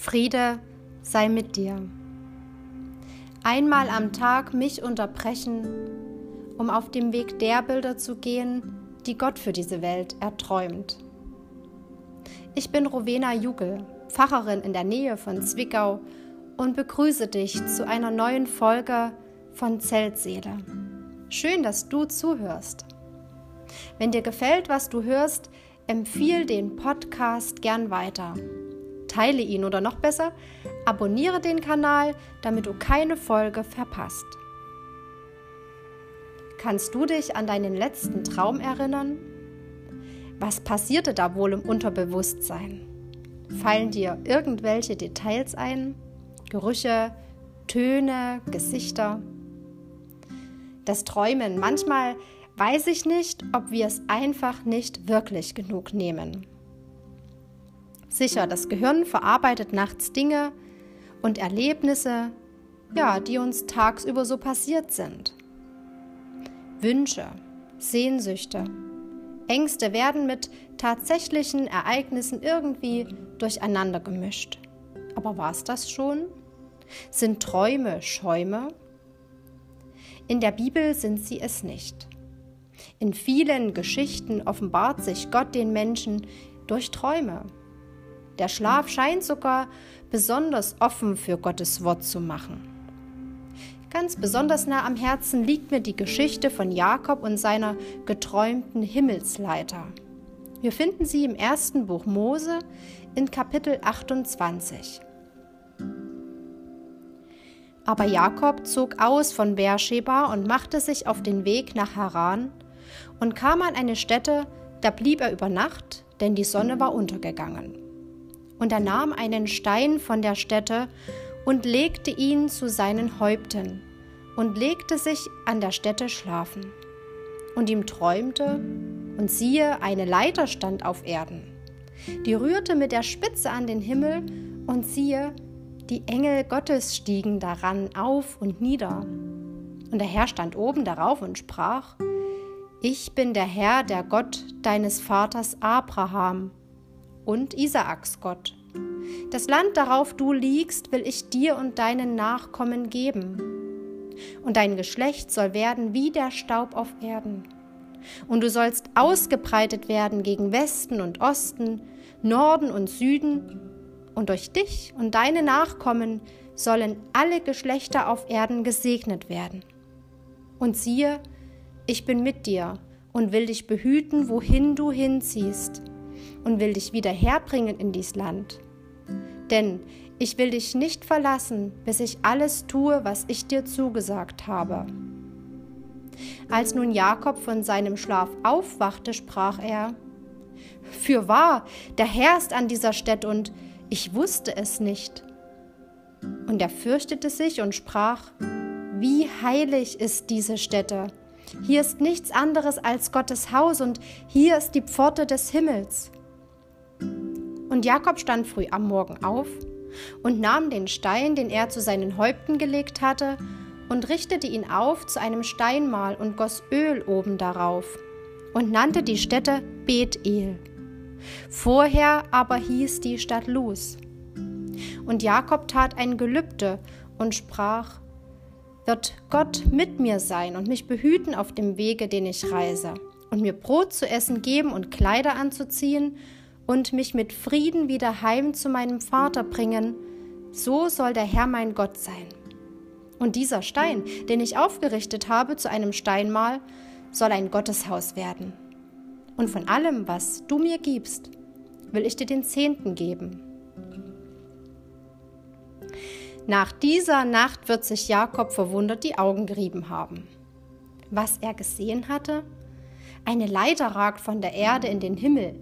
Friede sei mit dir. Einmal am Tag mich unterbrechen, um auf dem Weg der Bilder zu gehen, die Gott für diese Welt erträumt. Ich bin Rowena Jugel, Pfarrerin in der Nähe von Zwickau und begrüße dich zu einer neuen Folge von Zeltseele. Schön, dass du zuhörst. Wenn dir gefällt, was du hörst, empfiehl den Podcast gern weiter. Teile ihn oder noch besser, abonniere den Kanal, damit du keine Folge verpasst. Kannst du dich an deinen letzten Traum erinnern? Was passierte da wohl im Unterbewusstsein? Fallen dir irgendwelche Details ein? Gerüche, Töne, Gesichter? Das Träumen. Manchmal weiß ich nicht, ob wir es einfach nicht wirklich genug nehmen. Sicher, das Gehirn verarbeitet nachts Dinge und Erlebnisse, ja, die uns tagsüber so passiert sind. Wünsche, Sehnsüchte, Ängste werden mit tatsächlichen Ereignissen irgendwie durcheinander gemischt. Aber war es das schon? Sind Träume Schäume? In der Bibel sind sie es nicht. In vielen Geschichten offenbart sich Gott den Menschen durch Träume. Der Schlaf scheint sogar besonders offen für Gottes Wort zu machen. Ganz besonders nah am Herzen liegt mir die Geschichte von Jakob und seiner geträumten Himmelsleiter. Wir finden sie im ersten Buch Mose in Kapitel 28. Aber Jakob zog aus von Beersheba und machte sich auf den Weg nach Haran und kam an eine Stätte, da blieb er über Nacht, denn die Sonne war untergegangen. Und er nahm einen Stein von der Stätte und legte ihn zu seinen Häupten und legte sich an der Stätte schlafen. Und ihm träumte, und siehe, eine Leiter stand auf Erden. Die rührte mit der Spitze an den Himmel, und siehe, die Engel Gottes stiegen daran auf und nieder. Und der Herr stand oben darauf und sprach, Ich bin der Herr, der Gott deines Vaters Abraham und Isaaks Gott. Das Land, darauf du liegst, will ich dir und deinen Nachkommen geben. Und dein Geschlecht soll werden wie der Staub auf Erden. Und du sollst ausgebreitet werden gegen Westen und Osten, Norden und Süden. Und durch dich und deine Nachkommen sollen alle Geschlechter auf Erden gesegnet werden. Und siehe, ich bin mit dir und will dich behüten, wohin du hinziehst und will dich wieder herbringen in dies Land. Denn ich will dich nicht verlassen, bis ich alles tue, was ich dir zugesagt habe. Als nun Jakob von seinem Schlaf aufwachte, sprach er, Fürwahr, der Herr ist an dieser Stätte und ich wusste es nicht. Und er fürchtete sich und sprach, Wie heilig ist diese Stätte! Hier ist nichts anderes als Gottes Haus und hier ist die Pforte des Himmels. Und Jakob stand früh am Morgen auf und nahm den Stein, den er zu seinen Häupten gelegt hatte, und richtete ihn auf zu einem Steinmal und goss Öl oben darauf und nannte die Stätte Bethel. Vorher aber hieß die Stadt Luz. Und Jakob tat ein Gelübde und sprach, wird Gott mit mir sein und mich behüten auf dem Wege, den ich reise, und mir Brot zu essen geben und Kleider anzuziehen und mich mit Frieden wieder heim zu meinem Vater bringen, so soll der Herr mein Gott sein. Und dieser Stein, den ich aufgerichtet habe zu einem Steinmal, soll ein Gotteshaus werden. Und von allem, was du mir gibst, will ich dir den Zehnten geben. Nach dieser Nacht wird sich Jakob verwundert die Augen gerieben haben. Was er gesehen hatte, eine Leiter ragt von der Erde in den Himmel.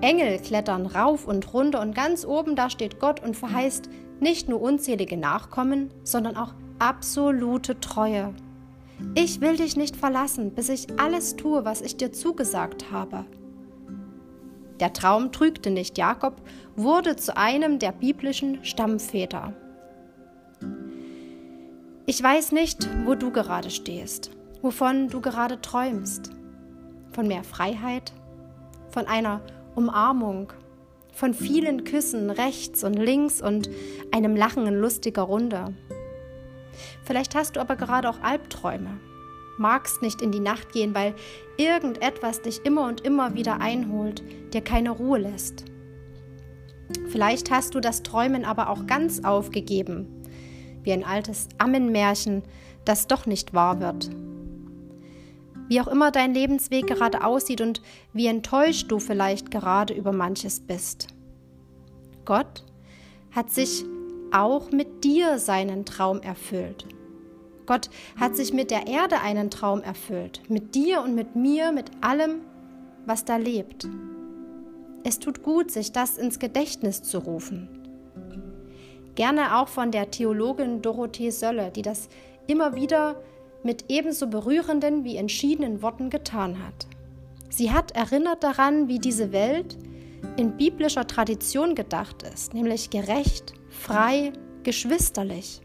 Engel klettern rauf und runter und ganz oben da steht Gott und verheißt nicht nur unzählige Nachkommen, sondern auch absolute Treue. Ich will dich nicht verlassen, bis ich alles tue, was ich dir zugesagt habe. Der Traum trügte nicht. Jakob wurde zu einem der biblischen Stammväter. Ich weiß nicht, wo du gerade stehst, wovon du gerade träumst von mehr Freiheit, von einer Umarmung, von vielen Küssen rechts und links und einem Lachen in lustiger Runde. Vielleicht hast du aber gerade auch Albträume, magst nicht in die Nacht gehen, weil irgendetwas dich immer und immer wieder einholt, dir keine Ruhe lässt. Vielleicht hast du das Träumen aber auch ganz aufgegeben, wie ein altes Ammenmärchen, das doch nicht wahr wird. Wie auch immer dein Lebensweg gerade aussieht und wie enttäuscht du vielleicht gerade über manches bist. Gott hat sich auch mit dir seinen Traum erfüllt. Gott hat sich mit der Erde einen Traum erfüllt, mit dir und mit mir, mit allem, was da lebt. Es tut gut, sich das ins Gedächtnis zu rufen. Gerne auch von der Theologin Dorothee Sölle, die das immer wieder mit ebenso berührenden wie entschiedenen Worten getan hat. Sie hat erinnert daran, wie diese Welt in biblischer Tradition gedacht ist, nämlich gerecht, frei, geschwisterlich.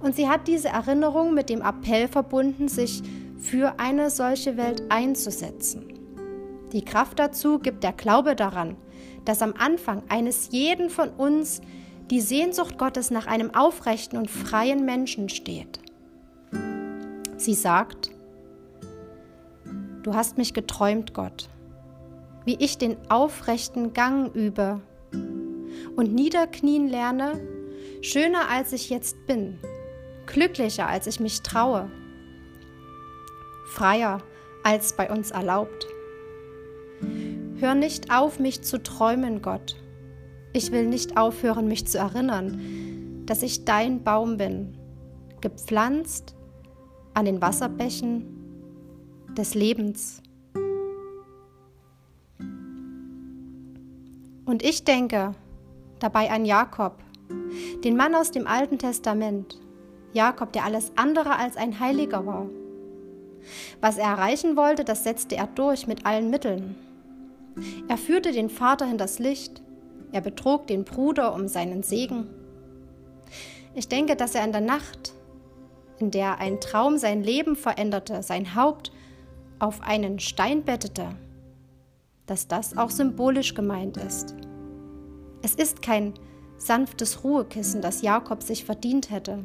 Und sie hat diese Erinnerung mit dem Appell verbunden, sich für eine solche Welt einzusetzen. Die Kraft dazu gibt der Glaube daran, dass am Anfang eines jeden von uns die Sehnsucht Gottes nach einem aufrechten und freien Menschen steht. Sie sagt, Du hast mich geträumt, Gott, wie ich den aufrechten Gang übe und niederknien lerne, schöner als ich jetzt bin, glücklicher als ich mich traue, freier als bei uns erlaubt. Hör nicht auf, mich zu träumen, Gott. Ich will nicht aufhören, mich zu erinnern, dass ich dein Baum bin, gepflanzt an den Wasserbächen des Lebens. Und ich denke dabei an Jakob, den Mann aus dem Alten Testament, Jakob, der alles andere als ein Heiliger war. Was er erreichen wollte, das setzte er durch mit allen Mitteln. Er führte den Vater hinters Licht, er betrog den Bruder um seinen Segen. Ich denke, dass er in der Nacht in der ein Traum sein Leben veränderte, sein Haupt auf einen Stein bettete, dass das auch symbolisch gemeint ist. Es ist kein sanftes Ruhekissen, das Jakob sich verdient hätte.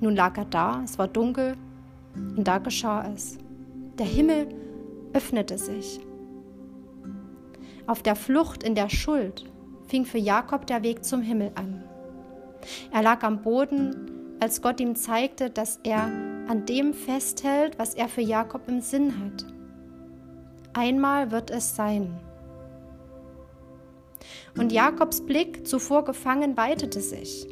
Nun lag er da, es war dunkel, und da geschah es. Der Himmel öffnete sich. Auf der Flucht in der Schuld fing für Jakob der Weg zum Himmel an. Er lag am Boden als Gott ihm zeigte, dass er an dem festhält, was er für Jakob im Sinn hat. Einmal wird es sein. Und Jakobs Blick, zuvor gefangen, weitete sich.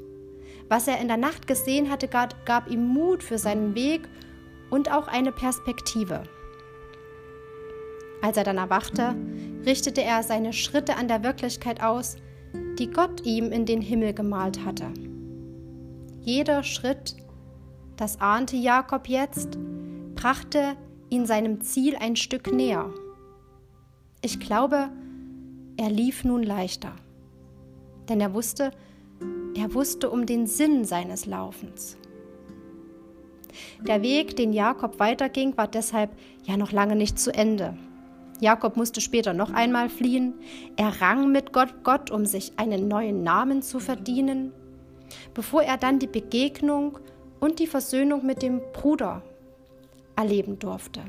Was er in der Nacht gesehen hatte, gab ihm Mut für seinen Weg und auch eine Perspektive. Als er dann erwachte, richtete er seine Schritte an der Wirklichkeit aus, die Gott ihm in den Himmel gemalt hatte. Jeder Schritt, das ahnte Jakob jetzt, brachte ihn seinem Ziel ein Stück näher. Ich glaube, er lief nun leichter, denn er wusste, er wusste um den Sinn seines Laufens. Der Weg, den Jakob weiterging, war deshalb ja noch lange nicht zu Ende. Jakob musste später noch einmal fliehen. Er rang mit Gott, Gott, um sich einen neuen Namen zu verdienen bevor er dann die Begegnung und die Versöhnung mit dem Bruder erleben durfte.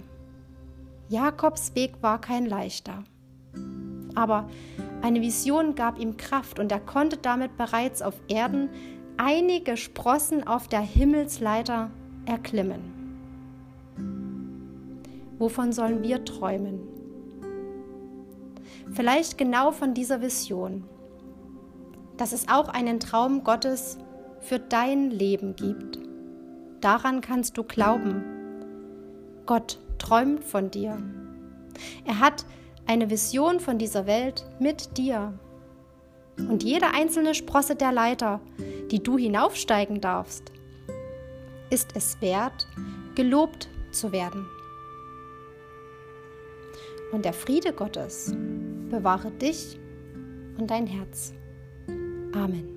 Jakobs Weg war kein leichter, aber eine Vision gab ihm Kraft und er konnte damit bereits auf Erden einige Sprossen auf der Himmelsleiter erklimmen. Wovon sollen wir träumen? Vielleicht genau von dieser Vision, dass es auch einen Traum Gottes für dein Leben gibt. Daran kannst du glauben. Gott träumt von dir. Er hat eine Vision von dieser Welt mit dir. Und jede einzelne Sprosse der Leiter, die du hinaufsteigen darfst, ist es wert, gelobt zu werden. Und der Friede Gottes bewahre dich und dein Herz. Amen.